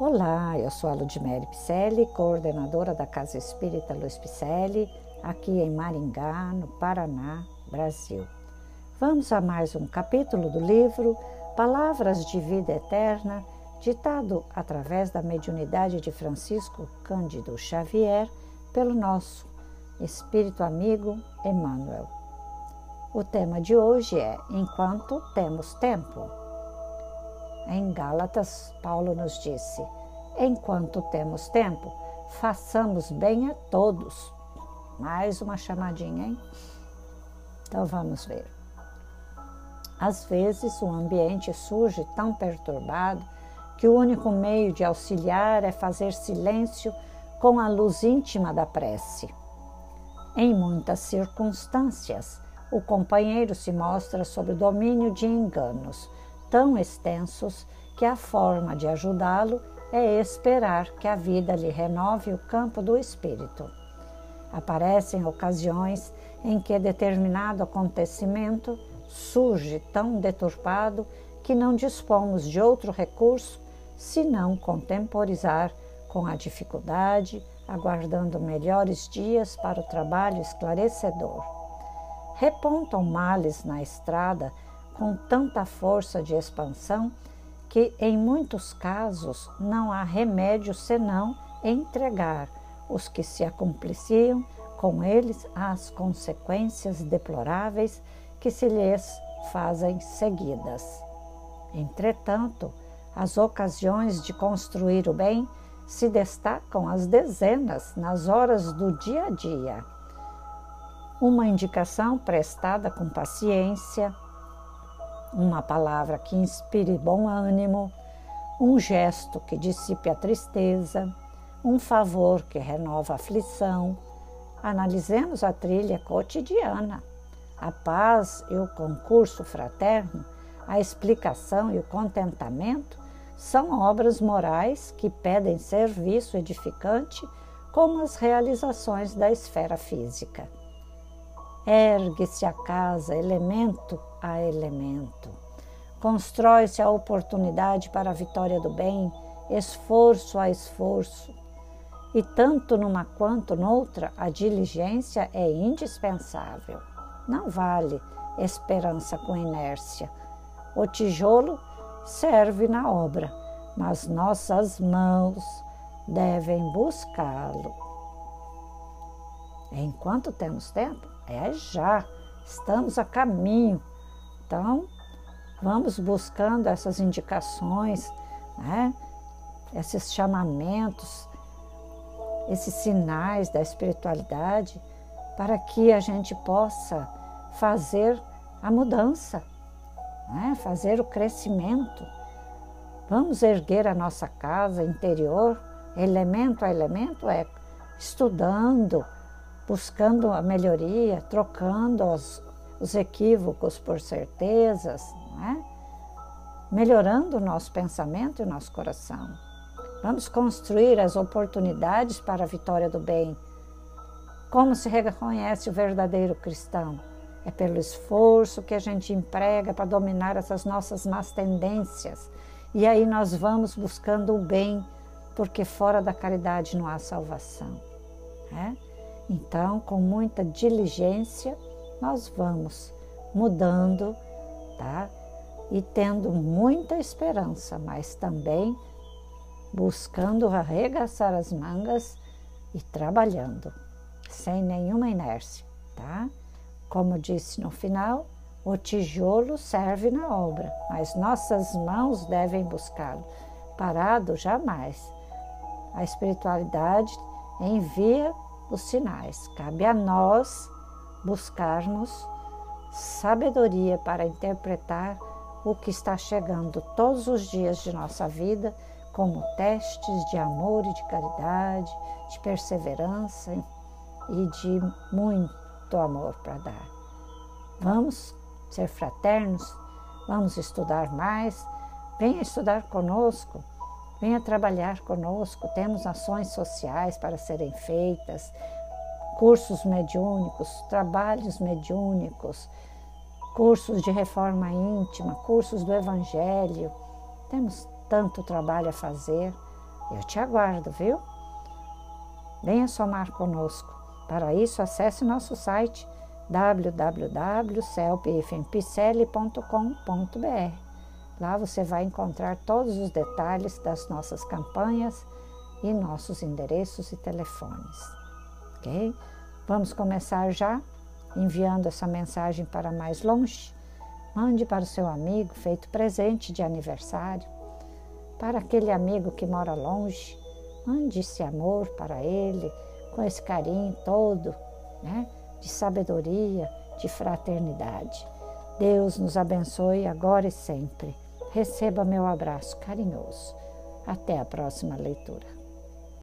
Olá, eu sou a Ludmere Picelli, coordenadora da Casa Espírita Luiz Picelli, aqui em Maringá, no Paraná, Brasil. Vamos a mais um capítulo do livro Palavras de Vida Eterna, ditado através da mediunidade de Francisco Cândido Xavier pelo nosso Espírito Amigo Emmanuel. O tema de hoje é Enquanto Temos Tempo. Em Gálatas, Paulo nos disse: Enquanto temos tempo, façamos bem a todos. Mais uma chamadinha, hein? Então vamos ver. Às vezes o ambiente surge tão perturbado que o único meio de auxiliar é fazer silêncio com a luz íntima da prece. Em muitas circunstâncias, o companheiro se mostra sob o domínio de enganos tão extensos que a forma de ajudá-lo é esperar que a vida lhe renove o campo do espírito. Aparecem ocasiões em que determinado acontecimento surge tão deturpado que não dispomos de outro recurso senão contemporizar com a dificuldade, aguardando melhores dias para o trabalho esclarecedor. Repontam males na estrada com tanta força de expansão que, em muitos casos, não há remédio senão entregar os que se acompliciam com eles às consequências deploráveis que se lhes fazem seguidas. Entretanto, as ocasiões de construir o bem se destacam às dezenas nas horas do dia a dia. Uma indicação prestada com paciência, uma palavra que inspire bom ânimo, um gesto que dissipe a tristeza, um favor que renova a aflição. Analisemos a trilha cotidiana, a paz e o concurso fraterno, a explicação e o contentamento são obras morais que pedem serviço edificante como as realizações da esfera física. Ergue-se a casa elemento a elemento. Constrói-se a oportunidade para a vitória do bem, esforço a esforço. E tanto numa quanto noutra, a diligência é indispensável. Não vale esperança com inércia. O tijolo serve na obra, mas nossas mãos devem buscá-lo. Enquanto temos tempo, é já, estamos a caminho. Então, vamos buscando essas indicações, né? esses chamamentos, esses sinais da espiritualidade, para que a gente possa fazer a mudança, né? fazer o crescimento. Vamos erguer a nossa casa interior, elemento a elemento, é estudando, buscando a melhoria, trocando os, os equívocos por certezas, é? melhorando o nosso pensamento e o nosso coração. Vamos construir as oportunidades para a vitória do bem. Como se reconhece o verdadeiro cristão? É pelo esforço que a gente emprega para dominar essas nossas más tendências. E aí nós vamos buscando o bem, porque fora da caridade não há salvação. É? Então, com muita diligência, nós vamos mudando, tá? E tendo muita esperança, mas também buscando arregaçar as mangas e trabalhando, sem nenhuma inércia, tá? Como disse no final, o tijolo serve na obra, mas nossas mãos devem buscá-lo. Parado, jamais. A espiritualidade envia os sinais. Cabe a nós buscarmos sabedoria para interpretar o que está chegando todos os dias de nossa vida como testes de amor e de caridade, de perseverança e de muito amor para dar. Vamos ser fraternos, vamos estudar mais, venha estudar conosco Venha trabalhar conosco, temos ações sociais para serem feitas, cursos mediúnicos, trabalhos mediúnicos, cursos de reforma íntima, cursos do Evangelho. Temos tanto trabalho a fazer. Eu te aguardo, viu? Venha somar conosco. Para isso, acesse nosso site www.celpfmpicele.com.br. Lá você vai encontrar todos os detalhes das nossas campanhas e nossos endereços e telefones. Ok? Vamos começar já enviando essa mensagem para mais longe. Mande para o seu amigo, feito presente de aniversário. Para aquele amigo que mora longe, mande esse amor para ele, com esse carinho todo, né? de sabedoria, de fraternidade. Deus nos abençoe agora e sempre. Receba meu abraço carinhoso. Até a próxima leitura.